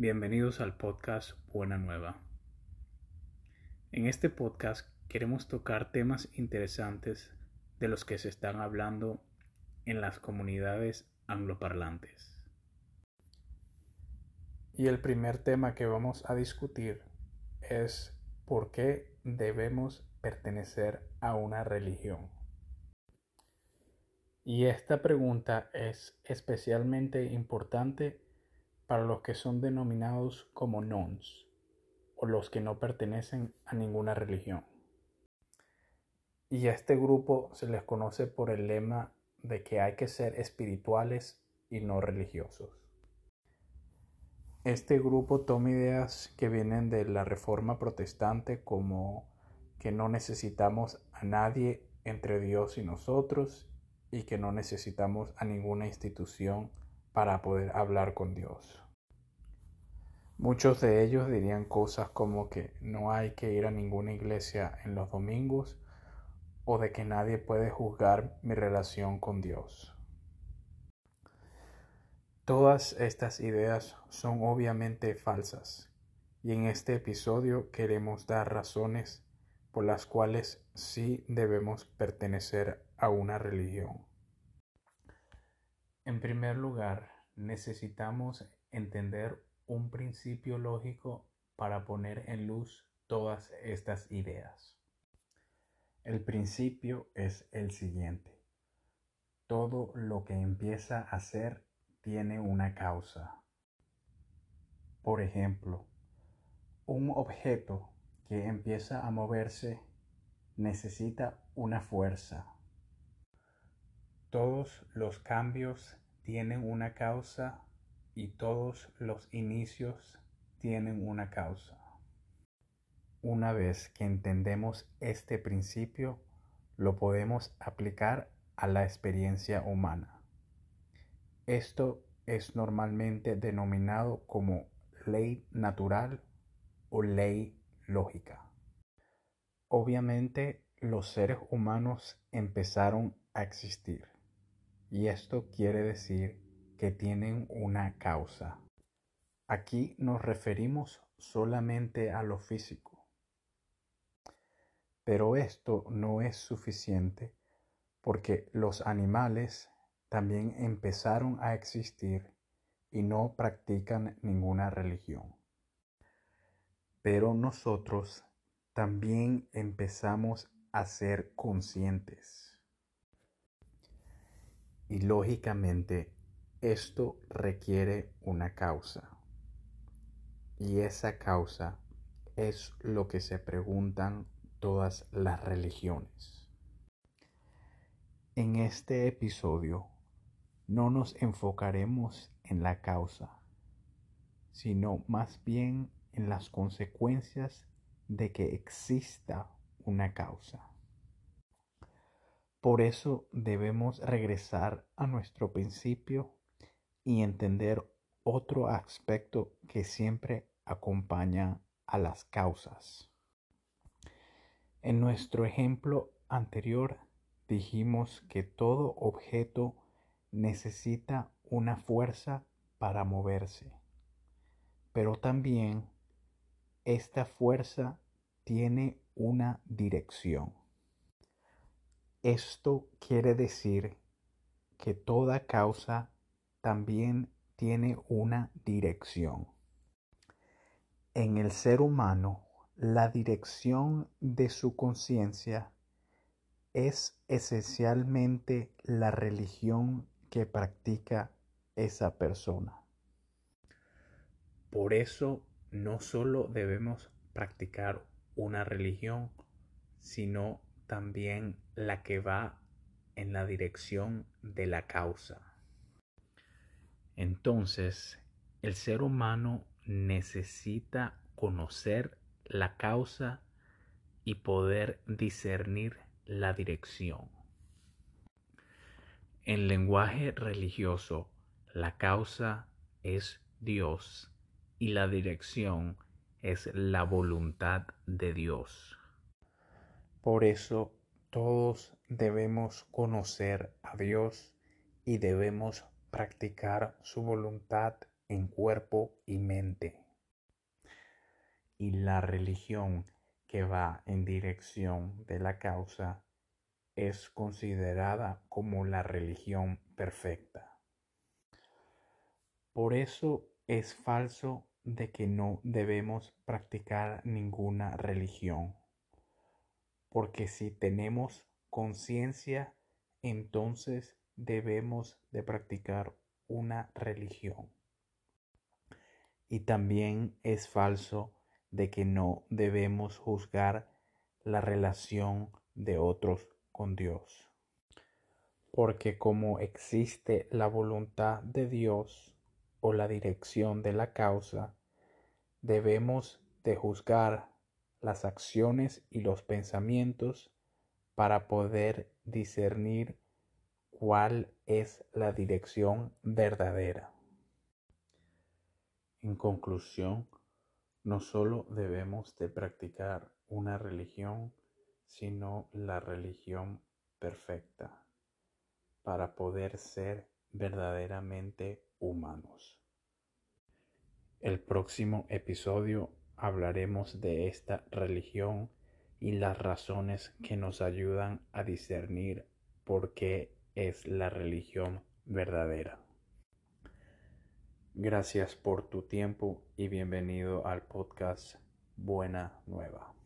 Bienvenidos al podcast Buena Nueva. En este podcast queremos tocar temas interesantes de los que se están hablando en las comunidades angloparlantes. Y el primer tema que vamos a discutir es por qué debemos pertenecer a una religión. Y esta pregunta es especialmente importante para los que son denominados como nons o los que no pertenecen a ninguna religión. Y a este grupo se les conoce por el lema de que hay que ser espirituales y no religiosos. Este grupo toma ideas que vienen de la Reforma Protestante como que no necesitamos a nadie entre Dios y nosotros y que no necesitamos a ninguna institución para poder hablar con Dios. Muchos de ellos dirían cosas como que no hay que ir a ninguna iglesia en los domingos o de que nadie puede juzgar mi relación con Dios. Todas estas ideas son obviamente falsas y en este episodio queremos dar razones por las cuales sí debemos pertenecer a una religión. En primer lugar, necesitamos entender un principio lógico para poner en luz todas estas ideas. El principio es el siguiente. Todo lo que empieza a ser tiene una causa. Por ejemplo, un objeto que empieza a moverse necesita una fuerza. Todos los cambios tienen una causa y todos los inicios tienen una causa. Una vez que entendemos este principio, lo podemos aplicar a la experiencia humana. Esto es normalmente denominado como ley natural o ley lógica. Obviamente los seres humanos empezaron a existir y esto quiere decir que tienen una causa. Aquí nos referimos solamente a lo físico. Pero esto no es suficiente porque los animales también empezaron a existir y no practican ninguna religión. Pero nosotros también empezamos a ser conscientes. Y lógicamente esto requiere una causa. Y esa causa es lo que se preguntan todas las religiones. En este episodio no nos enfocaremos en la causa, sino más bien en las consecuencias de que exista una causa. Por eso debemos regresar a nuestro principio y entender otro aspecto que siempre acompaña a las causas. En nuestro ejemplo anterior dijimos que todo objeto necesita una fuerza para moverse, pero también esta fuerza tiene una dirección. Esto quiere decir que toda causa también tiene una dirección. En el ser humano, la dirección de su conciencia es esencialmente la religión que practica esa persona. Por eso no solo debemos practicar una religión, sino también la que va en la dirección de la causa. Entonces, el ser humano necesita conocer la causa y poder discernir la dirección. En lenguaje religioso, la causa es Dios y la dirección es la voluntad de Dios. Por eso todos debemos conocer a Dios y debemos practicar su voluntad en cuerpo y mente. y la religión que va en dirección de la causa es considerada como la religión perfecta. Por eso es falso de que no debemos practicar ninguna religión, porque si tenemos conciencia, entonces debemos de practicar una religión. Y también es falso de que no debemos juzgar la relación de otros con Dios. Porque como existe la voluntad de Dios o la dirección de la causa, debemos de juzgar las acciones y los pensamientos para poder discernir cuál es la dirección verdadera. En conclusión, no solo debemos de practicar una religión, sino la religión perfecta para poder ser verdaderamente humanos. El próximo episodio hablaremos de esta religión y las razones que nos ayudan a discernir por qué es la religión verdadera. Gracias por tu tiempo y bienvenido al podcast Buena Nueva.